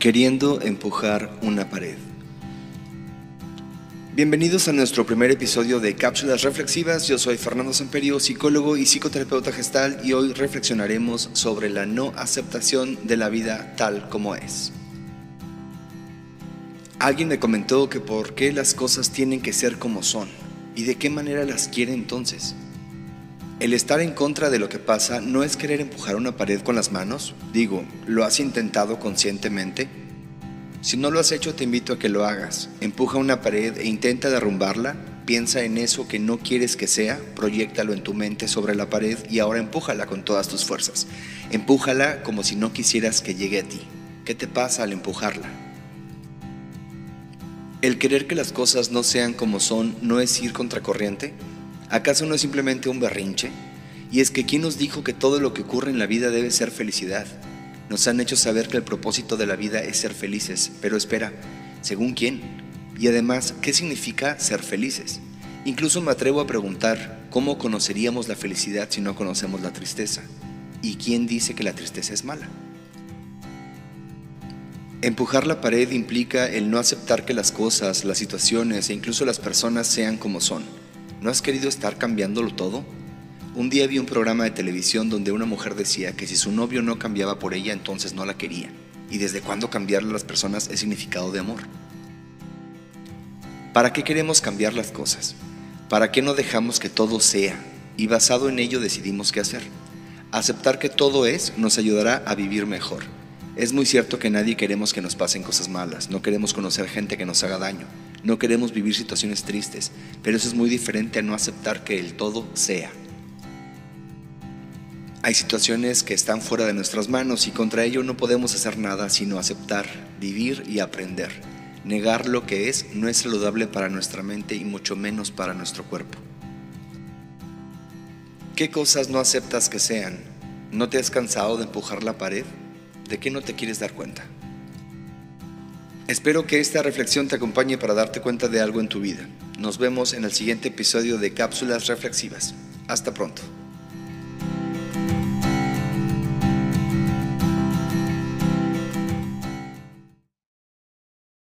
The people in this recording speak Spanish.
Queriendo empujar una pared. Bienvenidos a nuestro primer episodio de Cápsulas Reflexivas. Yo soy Fernando Samperio, psicólogo y psicoterapeuta gestal, y hoy reflexionaremos sobre la no aceptación de la vida tal como es. Alguien me comentó que por qué las cosas tienen que ser como son y de qué manera las quiere entonces. El estar en contra de lo que pasa no es querer empujar una pared con las manos. Digo, ¿lo has intentado conscientemente? Si no lo has hecho, te invito a que lo hagas. Empuja una pared e intenta derrumbarla. Piensa en eso que no quieres que sea, proyectalo en tu mente sobre la pared y ahora empújala con todas tus fuerzas. Empújala como si no quisieras que llegue a ti. ¿Qué te pasa al empujarla? ¿El querer que las cosas no sean como son no es ir contracorriente? ¿Acaso no es simplemente un berrinche? Y es que ¿quién nos dijo que todo lo que ocurre en la vida debe ser felicidad? Nos han hecho saber que el propósito de la vida es ser felices, pero espera, ¿según quién? Y además, ¿qué significa ser felices? Incluso me atrevo a preguntar, ¿cómo conoceríamos la felicidad si no conocemos la tristeza? ¿Y quién dice que la tristeza es mala? Empujar la pared implica el no aceptar que las cosas, las situaciones e incluso las personas sean como son ¿No has querido estar cambiándolo todo? Un día vi un programa de televisión donde una mujer decía que si su novio no cambiaba por ella, entonces no la quería. ¿Y desde cuándo cambiarle a las personas es significado de amor? ¿Para qué queremos cambiar las cosas? ¿Para qué no dejamos que todo sea? Y basado en ello decidimos qué hacer. Aceptar que todo es nos ayudará a vivir mejor. Es muy cierto que nadie queremos que nos pasen cosas malas, no queremos conocer gente que nos haga daño, no queremos vivir situaciones tristes, pero eso es muy diferente a no aceptar que el todo sea. Hay situaciones que están fuera de nuestras manos y contra ello no podemos hacer nada sino aceptar, vivir y aprender. Negar lo que es no es saludable para nuestra mente y mucho menos para nuestro cuerpo. ¿Qué cosas no aceptas que sean? ¿No te has cansado de empujar la pared? ¿De qué no te quieres dar cuenta? Espero que esta reflexión te acompañe para darte cuenta de algo en tu vida. Nos vemos en el siguiente episodio de Cápsulas Reflexivas. Hasta pronto.